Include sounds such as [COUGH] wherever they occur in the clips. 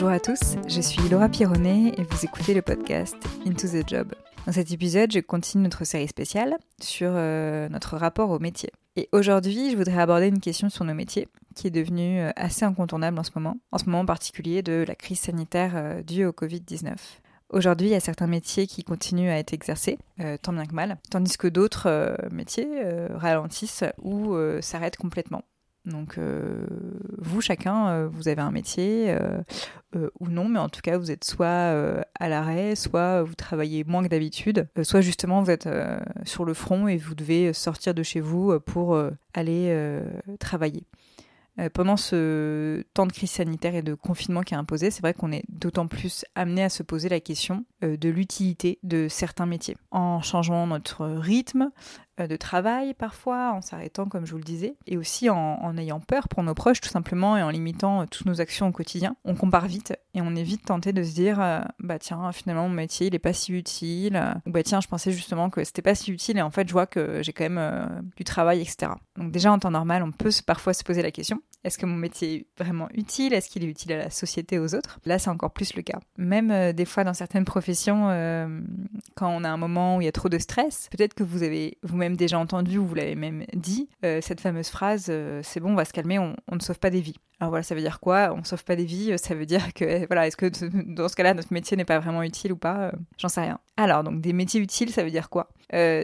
Bonjour à tous, je suis Laura Pironnet et vous écoutez le podcast Into the Job. Dans cet épisode, je continue notre série spéciale sur euh, notre rapport au métier. Et aujourd'hui, je voudrais aborder une question sur nos métiers qui est devenue euh, assez incontournable en ce moment, en ce moment en particulier de la crise sanitaire euh, due au Covid-19. Aujourd'hui, il y a certains métiers qui continuent à être exercés, tant bien que mal, tandis que d'autres métiers ralentissent ou s'arrêtent complètement. Donc, euh, vous, chacun, euh, vous avez un métier euh, ou non, mais en tout cas, vous êtes soit à l'arrêt, soit vous travaillez moins que d'habitude, soit justement vous êtes sur le front et vous devez sortir de chez vous pour aller travailler. Pendant ce temps de crise sanitaire et de confinement qui est imposé, c'est vrai qu'on est d'autant plus amené à se poser la question de l'utilité de certains métiers. En changeant notre rythme, de travail parfois, en s'arrêtant comme je vous le disais, et aussi en, ayant peur pour nos proches tout simplement et en limitant euh, toutes nos actions au quotidien. On compare vite et on est vite tenté de se dire euh, bah tiens finalement mon métier il est pas si utile, ou bah tiens je pensais justement que c'était pas si utile et en fait je vois que j'ai quand même du travail etc. Donc déjà en temps normal on peut parfois se poser la question est-ce que mon métier est vraiment utile? Est-ce qu'il est utile à la société, aux autres? Là, c'est encore plus le cas. Même des fois, dans certaines professions, quand on a un moment où il y a trop de stress, peut-être que vous avez vous-même déjà entendu ou vous l'avez même dit, euh, cette fameuse phrase euh, c'est bon, on va se calmer, on, ne sauve pas des vies. Alors voilà, ça veut dire quoi? On sauve pas des vies, ça veut dire que [LAUGHS] voilà, est-ce que dans ce cas-là notre métier n'est pas vraiment utile ou pas? Euh, J'en sais rien. Alors donc des métiers utiles, ça veut dire quoi?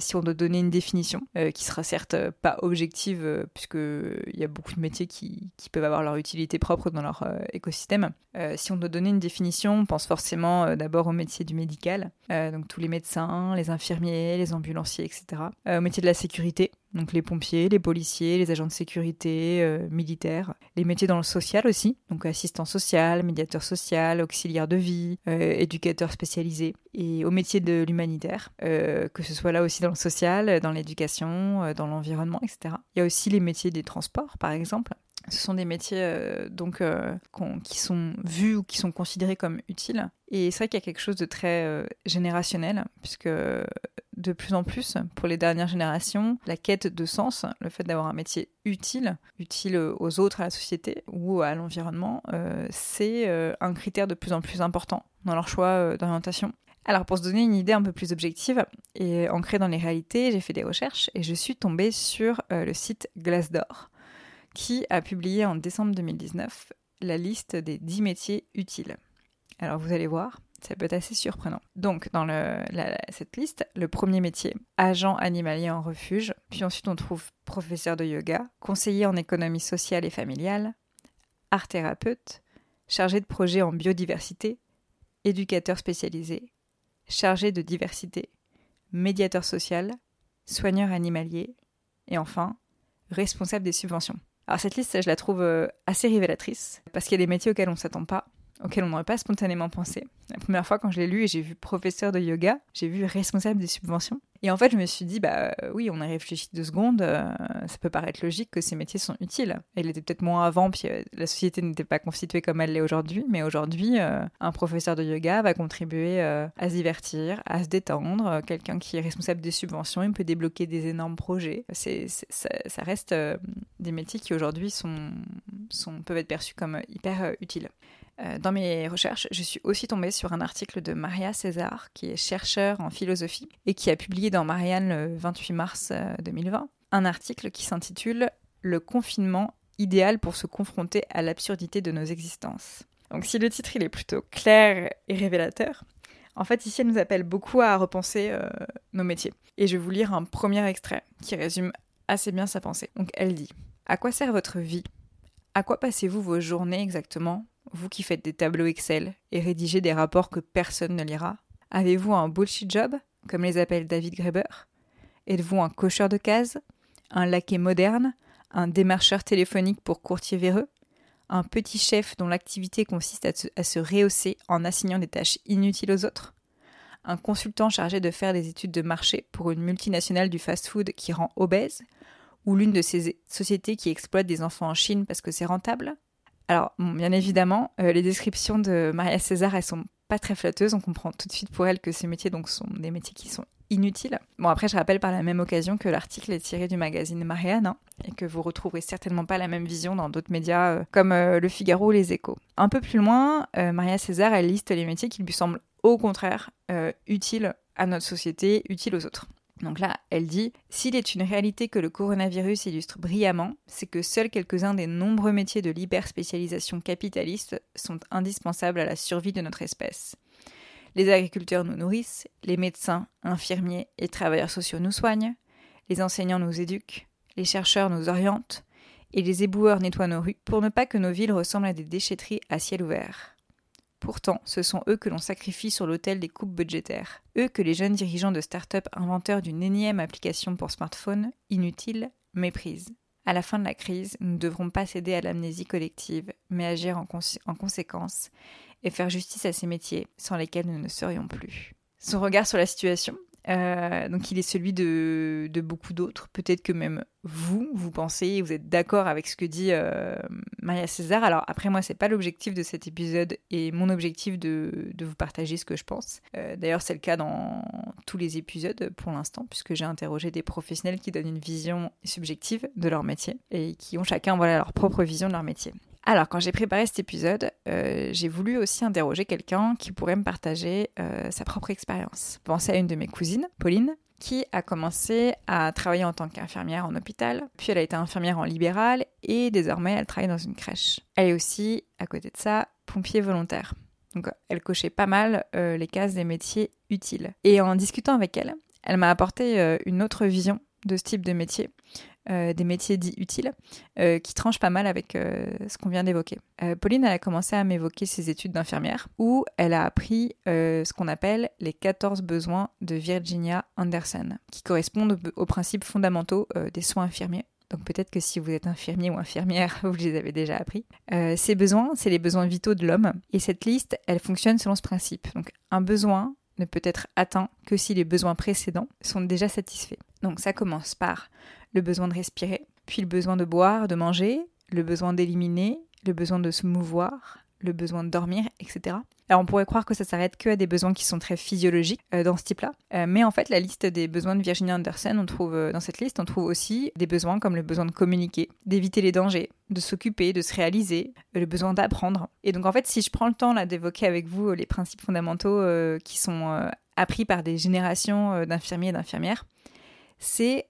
Si on doit donner une définition qui sera certes pas objective puisque il y a beaucoup de métiers qui, qui, peuvent avoir leur utilité propre dans leur écosystème. si on doit donner une définition, on pense forcément d'abord au métier du médical, donc tous les médecins, les infirmiers, les ambulanciers, etc. au métier de la sécurité, donc les pompiers, les policiers, les agents de sécurité, euh, militaires, les métiers dans le social aussi, donc assistant social, médiateur social, auxiliaire de vie, euh, éducateur spécialisé, et au métier de l'humanitaire, euh, que ce soit là aussi dans le social, dans l'éducation, dans l'environnement, etc. Il y a aussi les métiers des transports, par exemple, ce sont des métiers donc qui sont vus ou qui sont considérés comme utiles. Et c'est vrai qu'il y a quelque chose de très générationnel, puisque de plus en plus pour les dernières générations la quête de sens, le fait d'avoir un métier utile, utile aux autres, à la société ou à l'environnement, euh, c'est euh, un critère de plus en plus important dans leur choix euh, d'orientation. Alors pour se donner une idée un peu plus objective et ancrée dans les réalités, j'ai fait des recherches et je suis tombée sur le site Glassdoor qui a publié en décembre 2019 la liste des 10 métiers utiles. Alors vous allez voir, ça peut être assez surprenant. Donc, dans cette liste, le premier métier, agent animalier en refuge. Puis ensuite, on trouve professeur de yoga, conseiller en économie sociale et familiale, art thérapeute, chargé de projet en biodiversité, éducateur spécialisé, chargé de diversité, médiateur social, soigneur animalier, et enfin, responsable des subventions. Alors cette liste, je la trouve euh, assez révélatrice, parce qu'il y a des métiers auxquels on ne s'attend pas, auquel on n'aurait pas spontanément pensé. La première fois quand je l'ai lu et j'ai vu professeur de yoga, j'ai vu responsable des subventions. Et en fait, je me suis dit, bah oui, on a réfléchi deux secondes, euh, ça peut paraître logique que ces métiers sont utiles. Elle était peut-être moins avant, puis euh, la société n'était pas constituée comme elle l'est aujourd'hui, mais aujourd'hui, euh, un professeur de yoga va contribuer à se divertir, à se détendre. Quelqu'un qui est responsable des subventions, il peut débloquer des énormes projets. Ça, reste des métiers qui aujourd'hui sont, peuvent être perçus comme hyper utiles. Euh, dans mes recherches, je suis aussi tombée sur un article de Maria César, qui est chercheur en philosophie et qui a publié dans Marianne le 28 mars 2020 euh, un article qui s'intitule Le confinement idéal pour se confronter à l'absurdité de nos existences. Donc si le titre il est plutôt clair et révélateur, en fait ici elle nous appelle beaucoup à repenser euh, nos métiers. Et je vais vous lire un premier extrait qui résume assez bien sa pensée. Donc elle dit À quoi sert votre vie? À quoi passez-vous vos journées exactement? Vous qui faites des tableaux Excel et rédigez des rapports que personne ne lira Avez-vous un bullshit job, comme les appelle David Graeber? Êtes-vous un cocheur de cases Un laquais moderne Un démarcheur téléphonique pour courtier véreux Un petit chef dont l'activité consiste à se, rehausser en assignant des tâches inutiles aux autres? Un consultant chargé de faire des études de marché pour une multinationale du fast-food qui rend obèse, ou l'une de ces sociétés qui exploite des enfants en Chine parce que c'est rentable? Alors, bien évidemment, euh, les descriptions de Maria César, elles sont pas très flatteuses. On comprend tout de suite pour elle que ces métiers sont des métiers qui sont inutile. Bon, après, je rappelle par la même occasion que l'article est tiré du magazine Marianne hein, et que vous retrouverez certainement pas la même vision dans d'autres médias euh, comme euh, Le Figaro ou Les Échos. Un peu plus loin, Maria César, elle liste les métiers qui lui semblent au contraire utiles à notre société, utiles aux autres. Donc là, elle dit S'il est une réalité que le coronavirus illustre brillamment, c'est que seuls quelques-uns des nombreux métiers de l'hyperspécialisation capitaliste sont indispensables à la survie de notre espèce. Les agriculteurs nous nourrissent, les médecins, infirmiers et travailleurs sociaux nous soignent, les enseignants nous éduquent, les chercheurs nous orientent, et les éboueurs nettoient nos rues pour ne pas que nos villes ressemblent à des déchetteries à ciel ouvert. Pourtant, ce sont eux que l'on sacrifie sur l'autel des coupes budgétaires, eux que les jeunes dirigeants de start-up inventeurs d'une énième application pour smartphone, inutile, méprisent. À la fin de la crise, nous ne devrons pas céder à l'amnésie collective, mais agir en, en conséquence et faire justice à ces métiers sans lesquels nous ne serions plus. Son regard sur la situation, euh, donc il est celui de, beaucoup d'autres. Peut-être que même vous, vous pensez, vous êtes d'accord avec ce que dit euh, Maria César. Alors après moi, c'est pas l'objectif de cet épisode et mon objectif de, vous partager ce que je pense. Euh, d'ailleurs, c'est le cas dans tous les épisodes pour l'instant, puisque j'ai interrogé des professionnels qui donnent une vision subjective de leur métier et qui ont chacun voilà leur propre vision de leur métier. Alors, quand j'ai préparé cet épisode, euh, j'ai voulu aussi interroger quelqu'un qui pourrait me partager euh, sa propre expérience. Pensez à une de mes cousines, Pauline, qui a commencé à travailler en tant qu'infirmière en hôpital, puis elle a été infirmière en libéral et désormais elle travaille dans une crèche. Elle est aussi, à côté de ça, pompier volontaire. Donc elle cochait pas mal euh, les cases des métiers utiles. Et en discutant avec elle, elle m'a apporté une autre vision de ce type de métier euh, des métiers dits utiles, euh, qui tranchent pas mal avec euh, ce qu'on vient d'évoquer. Pauline elle a commencé à m'évoquer ses études d'infirmière, où elle a appris ce qu'on appelle les 14 besoins de Virginia Anderson, qui correspondent aux principes fondamentaux des soins infirmiers. Donc peut-être que si vous êtes infirmier ou infirmière, [LAUGHS] vous les avez déjà appris. ces besoins, c'est les besoins vitaux de l'homme. Et cette liste, elle fonctionne selon ce principe. Donc un besoin peut être atteint que si les besoins précédents sont déjà satisfaits. Donc ça commence par le besoin de respirer, puis le besoin de boire, de manger, le besoin d'éliminer, le besoin de se mouvoir, le besoin de dormir, etc. On pourrait croire que ça s'arrête que à des besoins qui sont très physiologiques euh, dans ce type-là, euh, mais en fait la liste des besoins de Virginia Anderson, on trouve euh, dans cette liste, on trouve aussi des besoins comme le besoin de communiquer, d'éviter les dangers, de s'occuper, de se réaliser, le besoin d'apprendre. Et donc en fait si je prends le temps d'évoquer avec vous les principes fondamentaux qui sont appris par des générations d'infirmiers et d'infirmières, c'est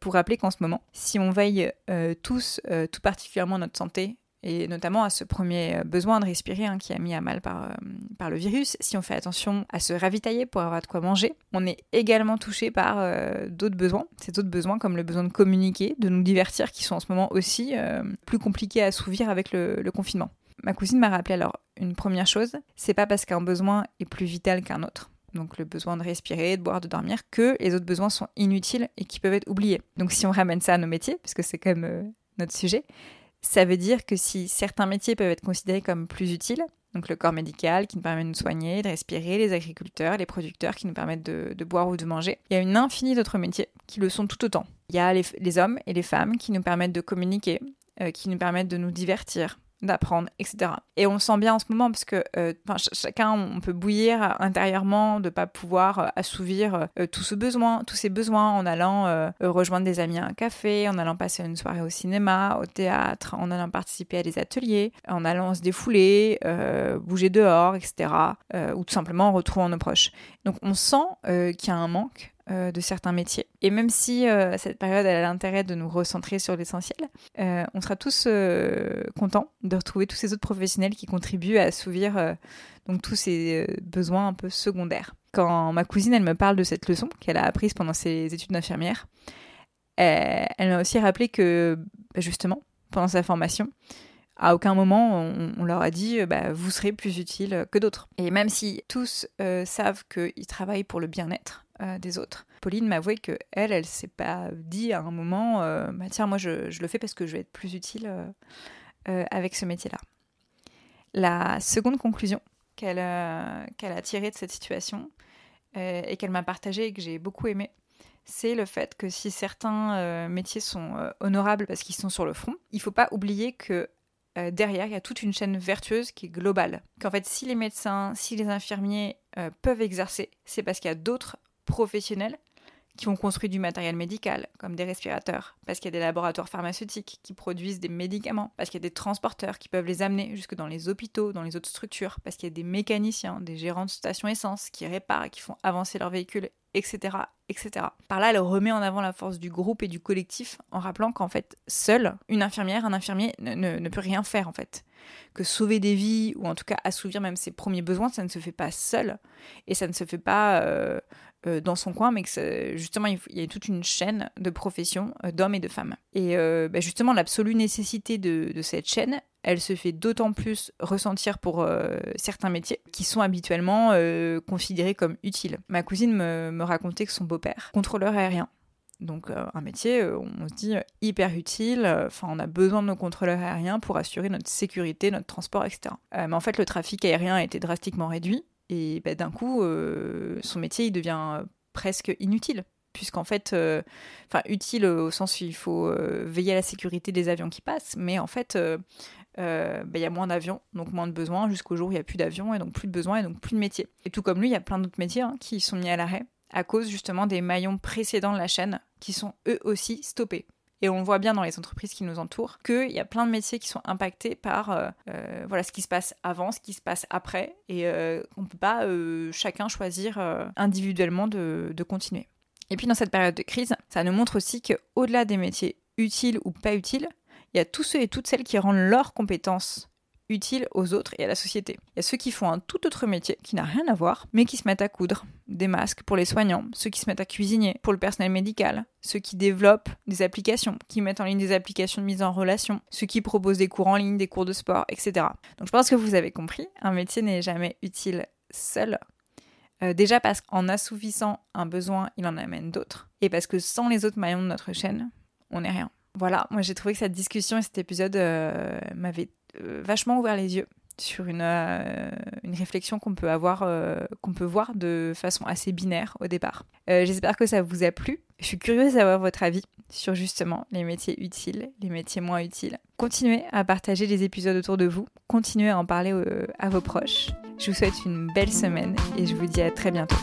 pour rappeler qu'en ce moment, si on veille tous, tout particulièrement notre santé, et notamment à ce premier besoin de respirer hein, qui est mis à mal par, par le virus, si on fait attention à se ravitailler pour avoir de quoi manger, on est également touché par d'autres besoins, ces autres besoins comme le besoin de communiquer, de nous divertir, qui sont en ce moment aussi plus compliqués à assouvir avec le, confinement. Ma cousine m'a rappelé alors une première chose, c'est pas parce qu'un besoin est plus vital qu'un autre donc le besoin de respirer, de boire, de dormir, que les autres besoins sont inutiles et qui peuvent être oubliés. Donc si on ramène ça à nos métiers, puisque c'est quand même euh, notre sujet, ça veut dire que si certains métiers peuvent être considérés comme plus utiles, donc le corps médical qui nous permet de nous soigner, de respirer, les agriculteurs, les producteurs qui nous permettent de, boire ou de manger, il y a une infinie d'autres métiers qui le sont tout autant. Il y a les, hommes et les femmes qui nous permettent de communiquer, euh, qui nous permettent de nous divertir, d'apprendre, etc. Et on le sent bien en ce moment parce que euh, chacun, on peut bouillir intérieurement de pas pouvoir euh, assouvir euh, tout ce besoin, tous ces besoins en allant rejoindre des amis à un café, en allant passer une soirée au cinéma, au théâtre, en allant participer à des ateliers, en allant se défouler, bouger dehors, etc. ou tout simplement en retrouvant nos proches. Donc on sent qu'il y a un manque euh, de certains métiers. Et même si euh, cette période a l'intérêt de nous recentrer sur l'essentiel, euh, on sera tous contents de retrouver tous ces autres professionnels qui contribuent à assouvir donc tous ces besoins un peu secondaires. Quand ma cousine elle me parle de cette leçon qu'elle a apprise pendant ses études d'infirmière, elle m'a aussi rappelé que bah, justement pendant sa formation, à aucun moment on, leur a dit bah, vous serez plus utile que d'autres. Et même si tous savent qu'ils travaillent pour le bien-être euh, des autres. Pauline m'avouait que elle, elle s'est pas dit à un moment, euh, bah, tiens, moi je, le fais parce que je vais être plus utile euh, avec ce métier-là. La seconde conclusion qu'elle qu'elle a tirée de cette situation et qu'elle m'a partagée et que j'ai beaucoup aimé, c'est le fait que si certains métiers sont honorables parce qu'ils sont sur le front, il faut pas oublier que derrière, il y a toute une chaîne vertueuse qui est globale. Qu'en fait, si les médecins, si les infirmiers peuvent exercer, c'est parce qu'il y a d'autres professionnels qui ont construit du matériel médical, comme des respirateurs, parce qu'il y a des laboratoires pharmaceutiques qui produisent des médicaments, parce qu'il y a des transporteurs qui peuvent les amener jusque dans les hôpitaux, dans les autres structures, parce qu'il y a des mécaniciens, des gérants de stations essence qui réparent qui font avancer leurs véhicules, etc., etc. Par là, elle remet en avant la force du groupe et du collectif en rappelant qu'en fait, seule, une infirmière, un infirmier ne, ne, peut rien faire en fait. Que sauver des vies ou en tout cas assouvir même ses premiers besoins, ça ne se fait pas seul et ça ne se fait pas euh, euh, dans son coin, mais que justement, il, y a toute une chaîne de professions euh, d'hommes et de femmes. Et euh, bah, justement, l'absolue nécessité de, cette chaîne, elle se fait d'autant plus ressentir pour certains métiers qui sont habituellement considérés comme utiles. Ma cousine me, racontait que son beau-père, contrôleur aérien, donc un métier, on se dit hyper utile. Enfin, on a besoin de nos contrôleurs aériens pour assurer notre sécurité, notre transport, etc. mais en fait, le trafic aérien a été drastiquement réduit. Et bah, d'un coup, euh, son métier, il devient presque inutile. Puisqu'en fait, euh, enfin, utile au sens où il faut euh, veiller à la sécurité des avions qui passent, mais en fait, bah, il y a moins d'avions, donc moins de besoins, jusqu'au jour où il n'y a plus d'avions, et donc plus de besoins, et donc plus de métiers. Et tout comme lui, il y a plein d'autres métiers hein, qui sont mis à l'arrêt à cause justement des maillons précédents de la chaîne qui sont eux aussi stoppés. Et on voit bien dans les entreprises qui nous entourent qu'il y a plein de métiers qui sont impactés par euh, euh, voilà, ce qui se passe avant, ce qui se passe après, et euh, on ne peut pas chacun choisir individuellement de, de continuer. Et puis dans cette période de crise, ça nous montre aussi qu'au-delà des métiers utiles ou pas utiles, il y a tous ceux et toutes celles qui rendent leurs compétences utile aux autres et à la société. Il y a ceux qui font un tout autre métier qui n'a rien à voir, mais qui se mettent à coudre des masques pour les soignants, ceux qui se mettent à cuisiner pour le personnel médical, ceux qui développent des applications, qui mettent en ligne des applications de mise en relation, ceux qui proposent des cours en ligne, des cours de sport, etc. Donc je pense que vous avez compris, un métier n'est jamais utile seul. Euh, déjà parce qu'en assouvissant un besoin, il en amène d'autres. Et parce que sans les autres maillons de notre chaîne, on n'est rien. Voilà, moi j'ai trouvé que cette discussion et cet épisode euh, m'avaient euh, vachement ouvert les yeux sur une, euh, réflexion qu'on peut avoir, euh, qu'on peut voir de façon assez binaire au départ. J'espère que ça vous a plu. Je suis curieuse d'avoir votre avis sur justement les métiers utiles, les métiers moins utiles. Continuez à partager les épisodes autour de vous, continuez à en parler à vos proches. Je vous souhaite une belle semaine et je vous dis à très bientôt.